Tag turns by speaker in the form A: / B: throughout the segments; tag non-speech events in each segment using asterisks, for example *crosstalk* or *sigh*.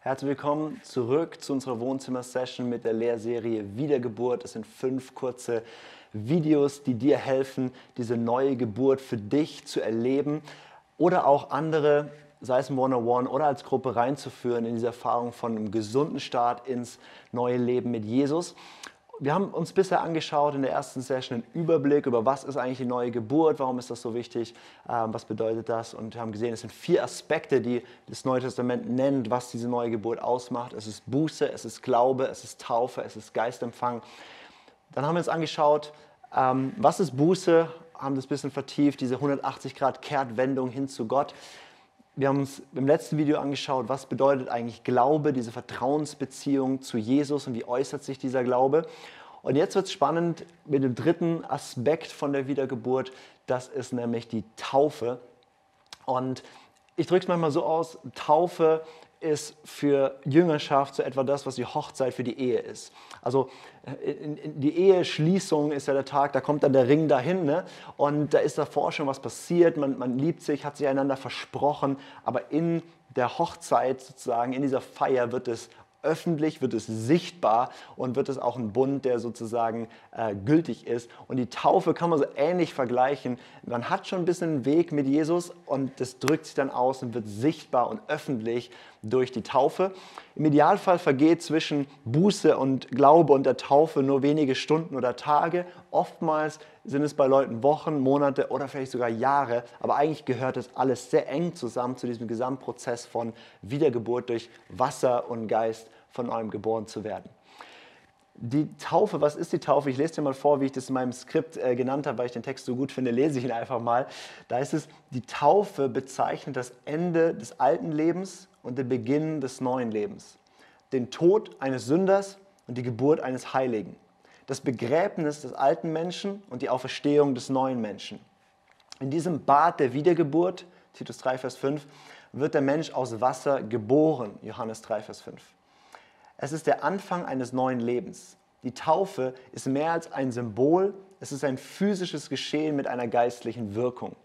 A: Herzlich willkommen zurück zu unserer Wohnzimmer-Session mit der Lehrserie Wiedergeburt. Es sind fünf kurze Videos, die dir helfen, diese neue Geburt für dich zu erleben oder auch andere, sei es im One-on-One oder als Gruppe reinzuführen in diese Erfahrung von einem gesunden Start ins neue Leben mit Jesus wir haben uns bisher angeschaut in der ersten Session einen Überblick über, was ist eigentlich die neue Geburt, warum ist das so wichtig, ähm, was bedeutet das und haben gesehen, es sind vier Aspekte, die das Neue Testament nennt, was diese neue Geburt ausmacht. Es ist Buße, es ist Glaube, es ist Taufe, es ist Geistempfang. Dann haben wir uns angeschaut, ähm, was ist Buße, haben das ein bisschen vertieft, diese 180 Grad Kehrtwendung hin zu Gott. Wir haben uns im letzten Video angeschaut, was bedeutet eigentlich Glaube, diese Vertrauensbeziehung zu Jesus und wie äußert sich dieser Glaube. Und jetzt wird es spannend mit dem dritten Aspekt von der Wiedergeburt, das ist nämlich die Taufe. Und ich drücke es manchmal so aus, Taufe ist für Jüngerschaft so etwa das, was die Hochzeit für die Ehe ist. Also äh, die Eheschließung ist ja der Tag, da kommt dann der Ring dahin ne? und da ist davor schon was passiert, man, man liebt sich, hat sich einander versprochen, aber in der Hochzeit sozusagen, in dieser Feier wird es öffentlich, wird es sichtbar und wird es auch ein Bund, der sozusagen äh, gültig ist. Und die Taufe kann man so ähnlich vergleichen. Man hat schon ein bisschen einen Weg mit Jesus und das drückt sich dann aus und wird sichtbar und öffentlich durch die Taufe. Im Idealfall vergeht zwischen Buße und Glaube und der Taufe nur wenige Stunden oder Tage. Oftmals sind es bei Leuten Wochen, Monate oder vielleicht sogar Jahre. Aber eigentlich gehört das alles sehr eng zusammen zu diesem Gesamtprozess von Wiedergeburt durch Wasser und Geist von neuem geboren zu werden. Die Taufe, was ist die Taufe? Ich lese dir mal vor, wie ich das in meinem Skript äh, genannt habe, weil ich den Text so gut finde, lese ich ihn einfach mal. Da ist es, die Taufe bezeichnet das Ende des alten Lebens und den Beginn des neuen Lebens. Den Tod eines Sünders und die Geburt eines Heiligen. Das Begräbnis des alten Menschen und die Auferstehung des neuen Menschen. In diesem Bad der Wiedergeburt, Titus 3, Vers 5, wird der Mensch aus Wasser geboren, Johannes 3, Vers 5. Es ist der Anfang eines neuen Lebens. Die Taufe ist mehr als ein Symbol, es ist ein physisches Geschehen mit einer geistlichen Wirkung.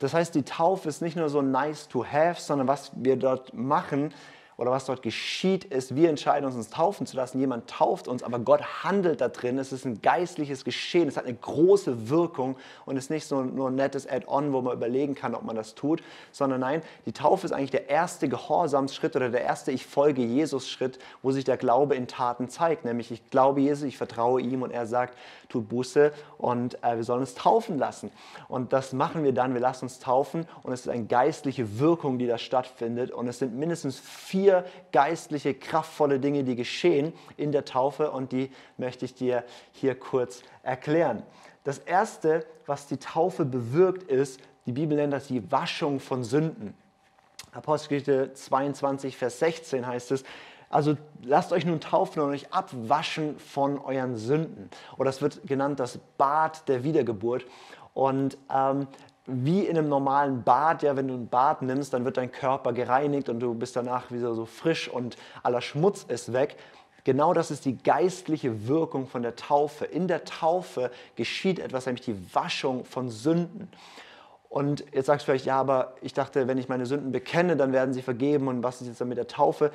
A: Das heißt, die Taufe ist nicht nur so nice to have, sondern was wir dort machen, oder was dort geschieht, ist, wir entscheiden uns, uns taufen zu lassen. Jemand tauft uns, aber Gott handelt da drin. Es ist ein geistliches Geschehen. Es hat eine große Wirkung und ist nicht so nur ein nettes Add-on, wo man überlegen kann, ob man das tut, sondern nein, die Taufe ist eigentlich der erste Gehorsamsschritt oder der erste Ich folge Jesus-Schritt, wo sich der Glaube in Taten zeigt. Nämlich, ich glaube Jesus, ich vertraue ihm und er sagt, tut Buße und äh, wir sollen uns taufen lassen. Und das machen wir dann. Wir lassen uns taufen und es ist eine geistliche Wirkung, die da stattfindet. Und es sind mindestens vier vier geistliche, kraftvolle Dinge, die geschehen in der Taufe und die möchte ich dir hier kurz erklären. Das erste, was die Taufe bewirkt, ist, die Bibel nennt das die Waschung von Sünden. Apostelgeschichte 22, Vers 16 heißt es, also lasst euch nun taufen und euch abwaschen von euren Sünden. Oder es wird genannt das Bad der Wiedergeburt. Und ähm, wie in einem normalen Bad, ja, wenn du ein Bad nimmst, dann wird dein Körper gereinigt und du bist danach wieder so frisch und aller Schmutz ist weg. Genau das ist die geistliche Wirkung von der Taufe. In der Taufe geschieht etwas, nämlich die Waschung von Sünden. Und jetzt sagst du vielleicht, ja, aber ich dachte, wenn ich meine Sünden bekenne, dann werden sie vergeben. Und was ist jetzt dann mit der Taufe?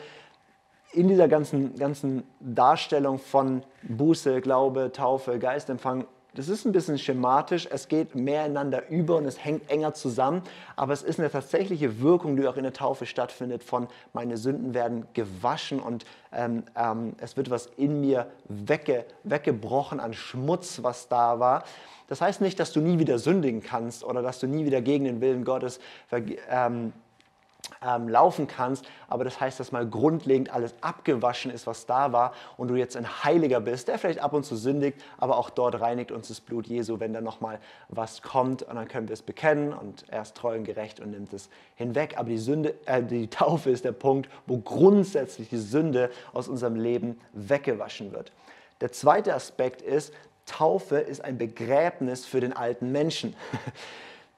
A: In dieser ganzen, ganzen Darstellung von Buße, Glaube, Taufe, Geistempfang das ist ein bisschen schematisch, es geht mehr ineinander über und es hängt enger zusammen, aber es ist eine tatsächliche Wirkung, die auch in der Taufe stattfindet, von meine Sünden werden gewaschen und ähm, ähm, es wird was in mir wegge, weggebrochen an Schmutz, was da war. Das heißt nicht, dass du nie wieder sündigen kannst oder dass du nie wieder gegen den Willen Gottes ähm, ähm, laufen kannst. Aber das heißt, dass mal grundlegend alles abgewaschen ist, was da war und du jetzt ein Heiliger bist, der vielleicht ab und zu sündigt, aber auch dort reinigt uns das Blut Jesu, wenn da nochmal was kommt und dann können wir es bekennen und er ist treu und gerecht und nimmt es hinweg. Aber die, Sünde, äh, die *laughs* Taufe ist der Punkt, wo grundsätzlich die Sünde aus unserem Leben weggewaschen wird. Der zweite Aspekt ist, Taufe ist ein Begräbnis für den alten Menschen. *laughs*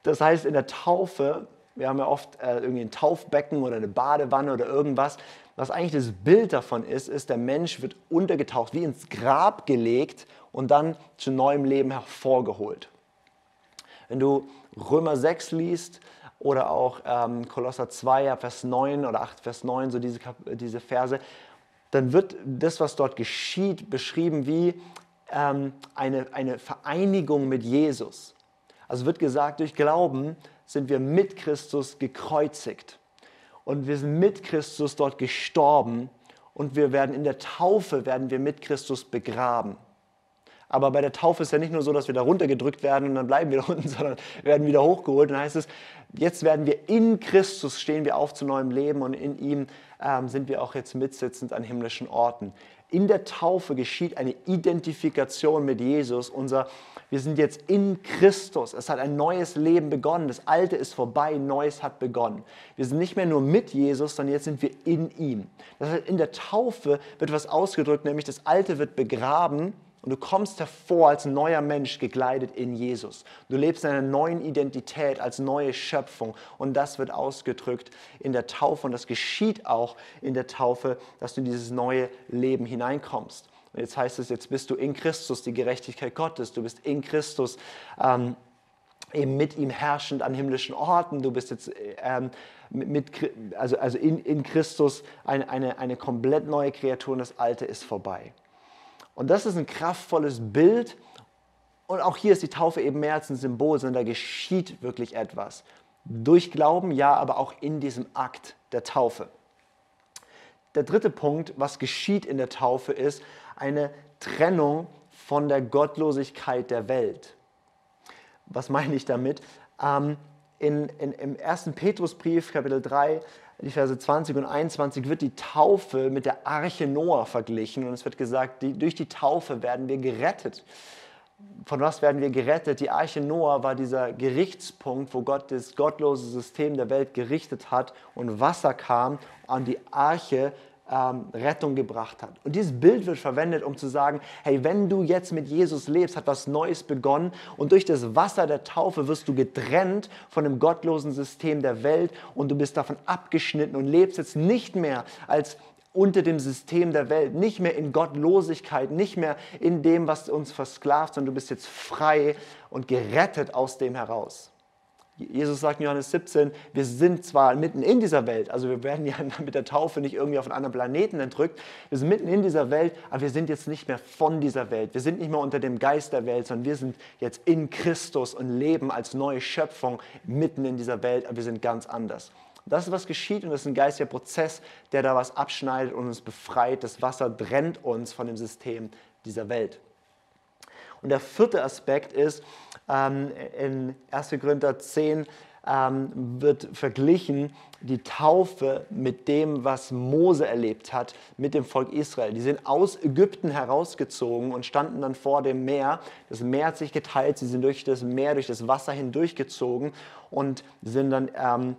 A: Das heißt, in der Taufe wir haben ja oft äh, irgendwie ein Taufbecken oder eine Badewanne oder irgendwas. Was eigentlich das Bild davon ist, ist, der Mensch wird untergetaucht, wie ins Grab gelegt und dann zu neuem Leben hervorgeholt. Wenn du Römer 6 liest oder auch ähm, Kolosser 2, Vers 9 oder 8, Vers 9, so diese, diese Verse, dann wird das, was dort geschieht, beschrieben wie ähm, eine, eine Vereinigung mit Jesus. Also wird gesagt, durch Glauben sind wir mit Christus gekreuzigt. Und wir sind mit Christus dort gestorben und wir werden in der Taufe werden wir mit Christus begraben. Aber bei der Taufe ist ja nicht nur so, dass wir da runtergedrückt werden und dann bleiben wir da *laughs* unten, sondern werden wieder hochgeholt. Und dann heißt es, jetzt werden wir in Christus, stehen wir auf zu neuem Leben und in ihm ähm, sind wir auch jetzt mitsitzend an himmlischen Orten. In der Taufe geschieht eine Identifikation mit Jesus. Unser, wir sind jetzt in Christus. Es hat ein neues Leben begonnen. Das Alte ist vorbei, Neues hat begonnen. Wir sind nicht mehr nur mit Jesus, sondern jetzt sind wir in ihm. Das heißt, in der Taufe wird was ausgedrückt, nämlich das Alte wird begraben und du kommst hervor als neuer Mensch gekleidet in Jesus. Du lebst in einer neuen Identität als neue Schöpfung. Und das wird ausgedrückt in der Taufe. Und das geschieht auch in der Taufe, dass du in dieses neue Leben hineinkommst. Jetzt heißt es, jetzt bist du in Christus, die Gerechtigkeit Gottes. Du bist in Christus. Ähm, eben mit ihm herrschend an himmlischen Orten. Du bist jetzt ähm, mit, also, also in, in Christus eine, eine, eine komplett neue Kreatur und das Alte ist vorbei. Und das ist ein kraftvolles Bild. Und auch hier ist die Taufe eben mehr als ein Symbol, sondern da geschieht wirklich etwas. Durch Glauben, ja, aber auch in diesem Akt der Taufe. Der dritte Punkt, was geschieht in der Taufe, ist eine Trennung von der Gottlosigkeit der Welt. Was meine ich damit? Ähm, in, in, Im ersten Petrusbrief, Kapitel 3, die Verse 20 und 21 wird die Taufe mit der Arche Noah verglichen und es wird gesagt, die, durch die Taufe werden wir gerettet. Von was werden wir gerettet? Die Arche Noah war dieser Gerichtspunkt, wo Gott das gottlose System der Welt gerichtet hat und Wasser kam an die Arche ähm, Rettung gebracht hat. Und dieses Bild wird verwendet, um zu sagen, hey, wenn du jetzt mit Jesus lebst, hat was Neues begonnen und durch das Wasser der Taufe wirst du getrennt von dem gottlosen System der Welt und du bist davon abgeschnitten und lebst jetzt nicht mehr als unter dem System der Welt, nicht mehr in Gottlosigkeit, nicht mehr in dem, was uns versklavt, sondern du bist jetzt frei und gerettet aus dem heraus. Jesus sagt in Johannes 17, wir sind zwar mitten in dieser Welt, also wir werden ja *laughs* mit der Taufe nicht irgendwie auf einen anderen Planeten entrückt, wir sind mitten in dieser Welt, aber wir sind jetzt nicht mehr von dieser Welt, wir sind nicht mehr unter dem Geist der Welt, sondern wir sind jetzt in Christus und leben als neue Schöpfung mitten in dieser Welt, aber wir sind ganz anders. Das ist, was geschieht und das ist ein geistiger Prozess, der da was abschneidet und uns befreit. Das Wasser trennt uns von dem System dieser Welt. Und der vierte Aspekt ist, ähm, in 1. Korinther 10 ähm, wird verglichen die Taufe mit dem, was Mose erlebt hat mit dem Volk Israel. Die sind aus Ägypten herausgezogen und standen dann vor dem Meer. Das Meer hat sich geteilt, sie sind durch das Meer, durch das Wasser hindurchgezogen und sind dann ähm,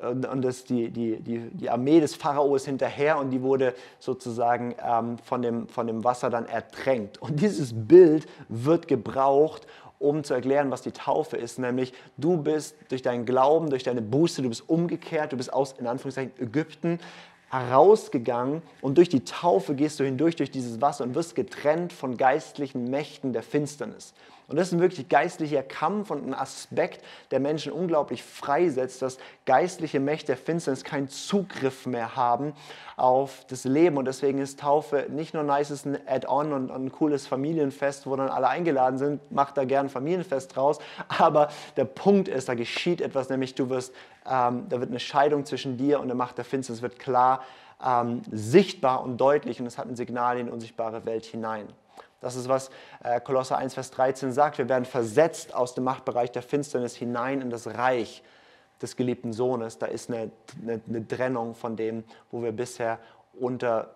A: und das, die, die, die, die Armee des Pharaos hinterher und die wurde sozusagen ähm, von, dem, von dem Wasser dann ertränkt. Und dieses Bild wird gebraucht, um zu erklären, was die Taufe ist, nämlich du bist durch deinen Glauben, durch deine Buße, du bist umgekehrt, du bist aus, in Anführungszeichen, Ägypten herausgegangen und durch die Taufe gehst du hindurch durch dieses Wasser und wirst getrennt von geistlichen Mächten der Finsternis. Und das ist ein wirklich geistlicher Kampf und ein Aspekt, der Menschen unglaublich freisetzt, dass geistliche Mächte der Finsternis keinen Zugriff mehr haben auf das Leben. Und deswegen ist Taufe nicht nur nice, ist ein Add-on und ein cooles Familienfest, wo dann alle eingeladen sind, macht da gern Familienfest draus. Aber der Punkt ist, da geschieht etwas, nämlich du wirst, ähm, da wird eine Scheidung zwischen dir und der Macht der Finsternis, wird klar ähm, sichtbar und deutlich und es hat ein Signal in die unsichtbare Welt hinein. Das ist, was äh, Kolosser 1, Vers 13 sagt. Wir werden versetzt aus dem Machtbereich der Finsternis hinein in das Reich des geliebten Sohnes. Da ist eine, eine, eine Trennung von dem, wo wir bisher unter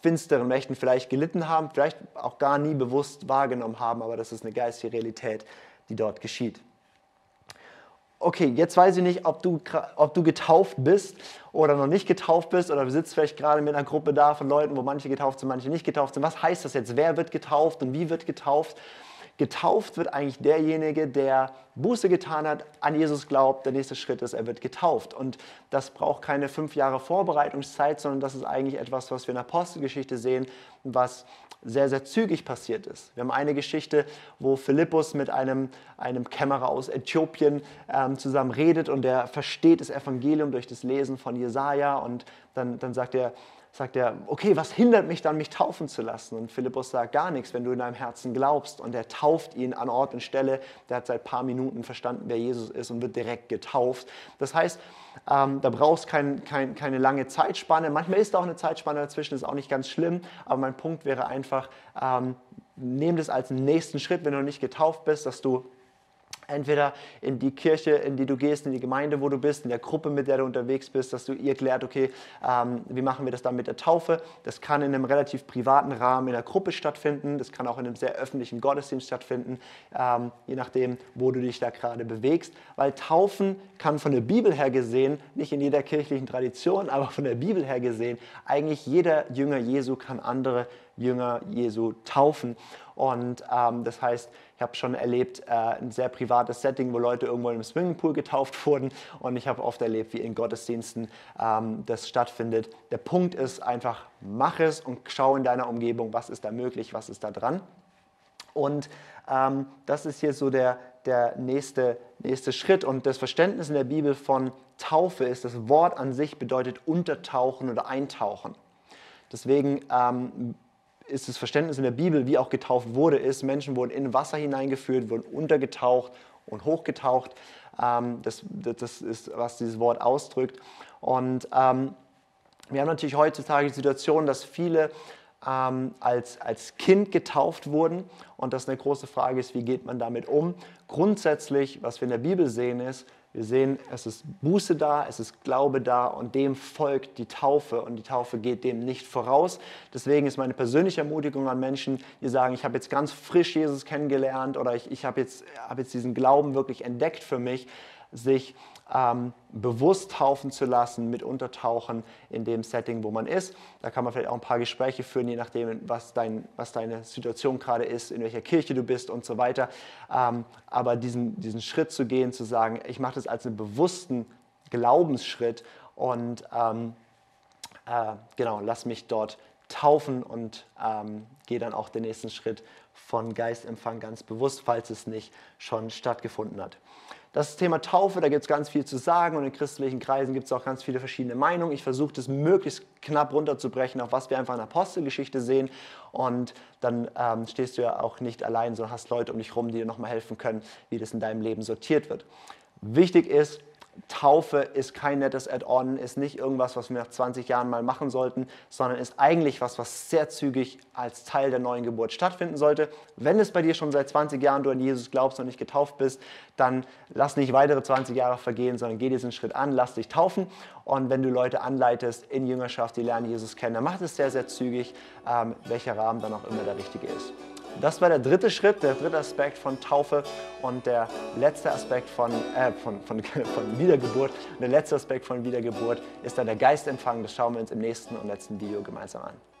A: finsteren Mächten vielleicht gelitten haben, vielleicht auch gar nie bewusst wahrgenommen haben, aber das ist eine geistige Realität, die dort geschieht okay, jetzt weiß ich nicht, ob du, ob du getauft bist oder noch nicht getauft bist oder du sitzt vielleicht gerade mit einer Gruppe da von Leuten, wo manche getauft sind, manche nicht getauft sind. Was heißt das jetzt? Wer wird getauft und wie wird getauft? Getauft wird eigentlich derjenige, der Buße getan hat, an Jesus glaubt. Der nächste Schritt ist, er wird getauft. Und das braucht keine fünf Jahre Vorbereitungszeit, sondern das ist eigentlich etwas, was wir in der Apostelgeschichte sehen, was sehr, sehr zügig passiert ist. Wir haben eine Geschichte, wo Philippus mit einem, einem Kämmerer aus Äthiopien ähm, zusammen redet und der versteht das Evangelium durch das Lesen von Jesaja und dann, dann sagt er, sagt er, okay, was hindert mich dann, mich taufen zu lassen? Und Philippus sagt gar nichts, wenn du in deinem Herzen glaubst. Und er tauft ihn an Ort und Stelle. Der hat seit paar Minuten verstanden, wer Jesus ist und wird direkt getauft. Das heißt, ähm, da brauchst du kein, kein, keine lange Zeitspanne. Manchmal ist da auch eine Zeitspanne dazwischen, ist auch nicht ganz schlimm. Aber mein Punkt wäre einfach, ähm, nimm das als nächsten Schritt, wenn du noch nicht getauft bist, dass du entweder in die Kirche, in die du gehst, in die Gemeinde, wo du bist, in der Gruppe, mit der du unterwegs bist, dass du ihr klärt, okay, ähm, wie machen wir das dann mit der Taufe? Das kann in einem relativ privaten Rahmen in der Gruppe stattfinden, das kann auch in einem sehr öffentlichen Gottesdienst stattfinden, ähm, je nachdem, wo du dich da gerade bewegst, weil Taufen kann von der Bibel her gesehen, nicht in jeder kirchlichen Tradition, *laughs* aber von der Bibel her gesehen, eigentlich jeder Jünger Jesu kann andere Jünger Jesu taufen. Und ähm, das heißt, ich habe schon erlebt, äh, ein sehr privates Setting, wo Leute irgendwo im Swimmingpool getauft wurden. Und ich habe oft erlebt, wie in Gottesdiensten ähm, das stattfindet. Der Punkt ist einfach, mach es und schau in deiner Umgebung, was ist da möglich, was ist da dran. Und ähm, das ist hier so der, der nächste, nächste Schritt. Und das Verständnis in der Bibel von Taufe ist, das Wort an sich bedeutet untertauchen oder eintauchen. Deswegen ähm, ist das Verständnis in der Bibel, wie auch getauft wurde, ist, Menschen wurden in Wasser hineingeführt, wurden untergetaucht und hochgetaucht. Ähm, das, das ist, was dieses Wort ausdrückt. Und ähm, wir haben natürlich heutzutage die Situation, dass viele ähm, als, als Kind getauft wurden. Und das eine große Frage ist, wie geht man damit um? Grundsätzlich, was wir in der Bibel sehen, ist, wir sehen, es ist Buße da, es ist Glaube da und dem folgt die Taufe und die Taufe geht dem nicht voraus. Deswegen ist meine persönliche Ermutigung an Menschen, die sagen, ich habe jetzt ganz frisch Jesus kennengelernt oder ich, ich habe jetzt, hab jetzt diesen Glauben wirklich entdeckt für mich, sich ähm, bewusst taufen zu lassen, mit untertauchen in dem Setting, wo man ist. Da kann man vielleicht auch ein paar Gespräche führen, je nachdem, was, dein, was deine Situation gerade ist, in welcher Kirche du bist und so weiter. Ähm, aber diesen, diesen Schritt zu gehen, zu sagen, ich mache das als einen bewussten Glaubensschritt und ähm, äh, genau, lass mich dort taufen und ähm, gehe dann auch den nächsten Schritt von Geistempfang ganz bewusst, falls es nicht schon stattgefunden hat. Das Thema Taufe, da gibt es ganz viel zu sagen und in christlichen Kreisen gibt es auch ganz viele verschiedene Meinungen. Ich versuche das möglichst knapp runterzubrechen, auf was wir einfach in der Apostelgeschichte sehen. Und dann ähm, stehst du ja auch nicht allein, sondern hast Leute um dich herum, die dir nochmal helfen können, wie das in deinem Leben sortiert wird. Wichtig ist, Taufe ist kein nettes Add-on, ist nicht irgendwas, was wir nach 20 Jahren mal machen sollten, sondern ist eigentlich was, was sehr zügig als Teil der neuen Geburt stattfinden sollte. Wenn es bei dir schon seit 20 Jahren du an Jesus glaubst und nicht getauft bist, dann lass nicht weitere 20 Jahre vergehen, sondern geh diesen Schritt an, lass dich taufen. Und wenn du Leute anleitest in Jüngerschaft, die lernen Jesus kennen, dann mach es sehr, sehr zügig, ähm, welcher Rahmen dann auch immer der richtige ist. Das war der dritte Schritt, der dritte Aspekt von Taufe und der letzte Aspekt von, äh, von, von, *laughs* von Wiedergeburt. Und der letzte Aspekt von Wiedergeburt ist dann der Geistempfang. Das schauen wir uns im nächsten und letzten Video gemeinsam an.